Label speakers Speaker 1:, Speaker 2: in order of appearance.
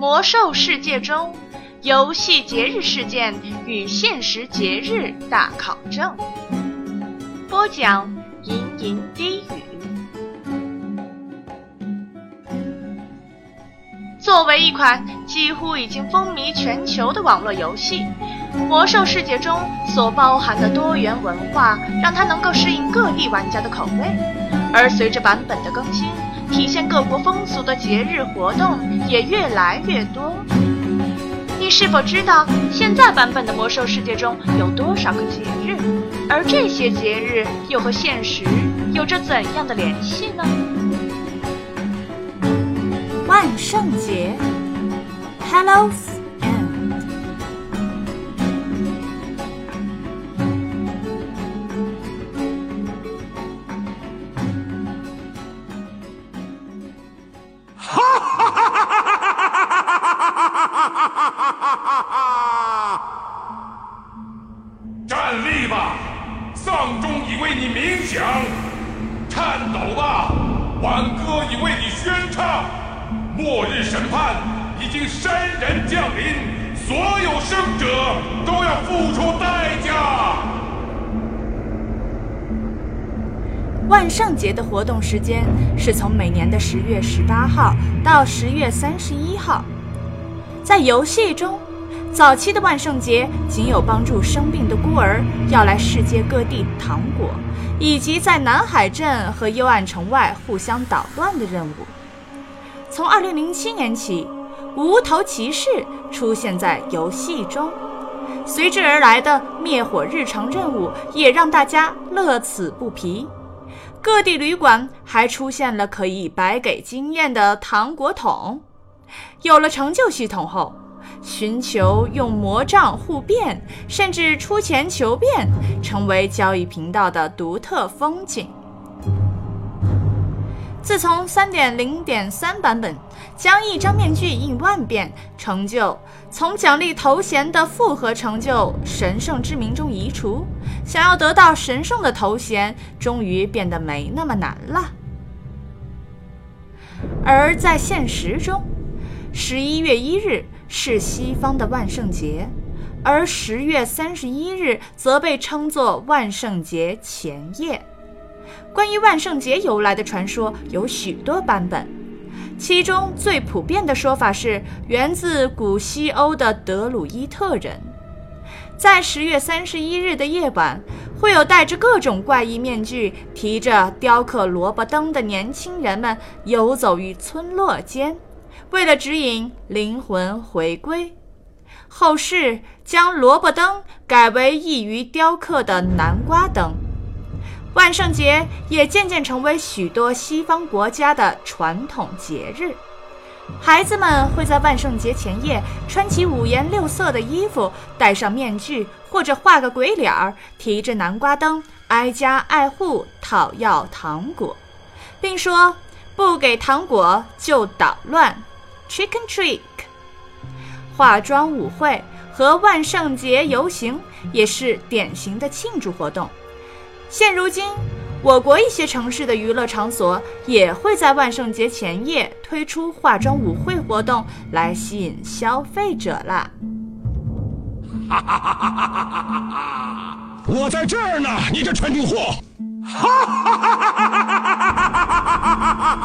Speaker 1: 魔兽世界中游戏节日事件与现实节日大考证。播讲：吟吟低语。作为一款几乎已经风靡全球的网络游戏，《魔兽世界》中所包含的多元文化，让它能够适应各地玩家的口味。而随着版本的更新，体现各国风俗的节日活动也越来越多。你是否知道现在版本的《魔兽世界》中有多少个节日？而这些节日又和现实有着怎样的联系呢？
Speaker 2: 万圣节
Speaker 3: ，Hello。已为你鸣响；颤抖吧，挽歌已为你宣唱。末日审判已经山人降临，所有生者都要付出代价。
Speaker 2: 万圣节的活动时间是从每年的十月十八号到十月三十一号。在游戏中，早期的万圣节仅有帮助生病的孤儿要来世界各地糖果，以及在南海镇和幽暗城外互相捣乱的任务。从二零零七年起，无头骑士出现在游戏中，随之而来的灭火日常任务也让大家乐此不疲。各地旅馆还出现了可以白给经验的糖果桶。有了成就系统后，寻求用魔杖互变，甚至出钱求变，成为交易频道的独特风景。自从3.0.3版本将一张面具印万遍成就从奖励头衔的复合成就“神圣之名”中移除，想要得到神圣的头衔，终于变得没那么难了。而在现实中，十一月一日是西方的万圣节，而十月三十一日则被称作万圣节前夜。关于万圣节由来的传说有许多版本，其中最普遍的说法是源自古西欧的德鲁伊特人。在十月三十一日的夜晚，会有戴着各种怪异面具、提着雕刻萝卜灯的年轻人们游走于村落间，为了指引灵魂回归。后世将萝卜灯改为易于雕刻的南瓜灯。万圣节也渐渐成为许多西方国家的传统节日，孩子们会在万圣节前夜穿起五颜六色的衣服，戴上面具，或者画个鬼脸儿，提着南瓜灯，挨家挨户讨要糖果，并说不给糖果就捣乱 （trick and trick）。化妆舞会和万圣节游行也是典型的庆祝活动。现如今，我国一些城市的娱乐场所也会在万圣节前夜推出化妆舞会活动，来吸引消费者啦。
Speaker 3: 哈哈哈哈哈哈！我在这儿呢，你这穿丁货！哈哈哈哈哈哈！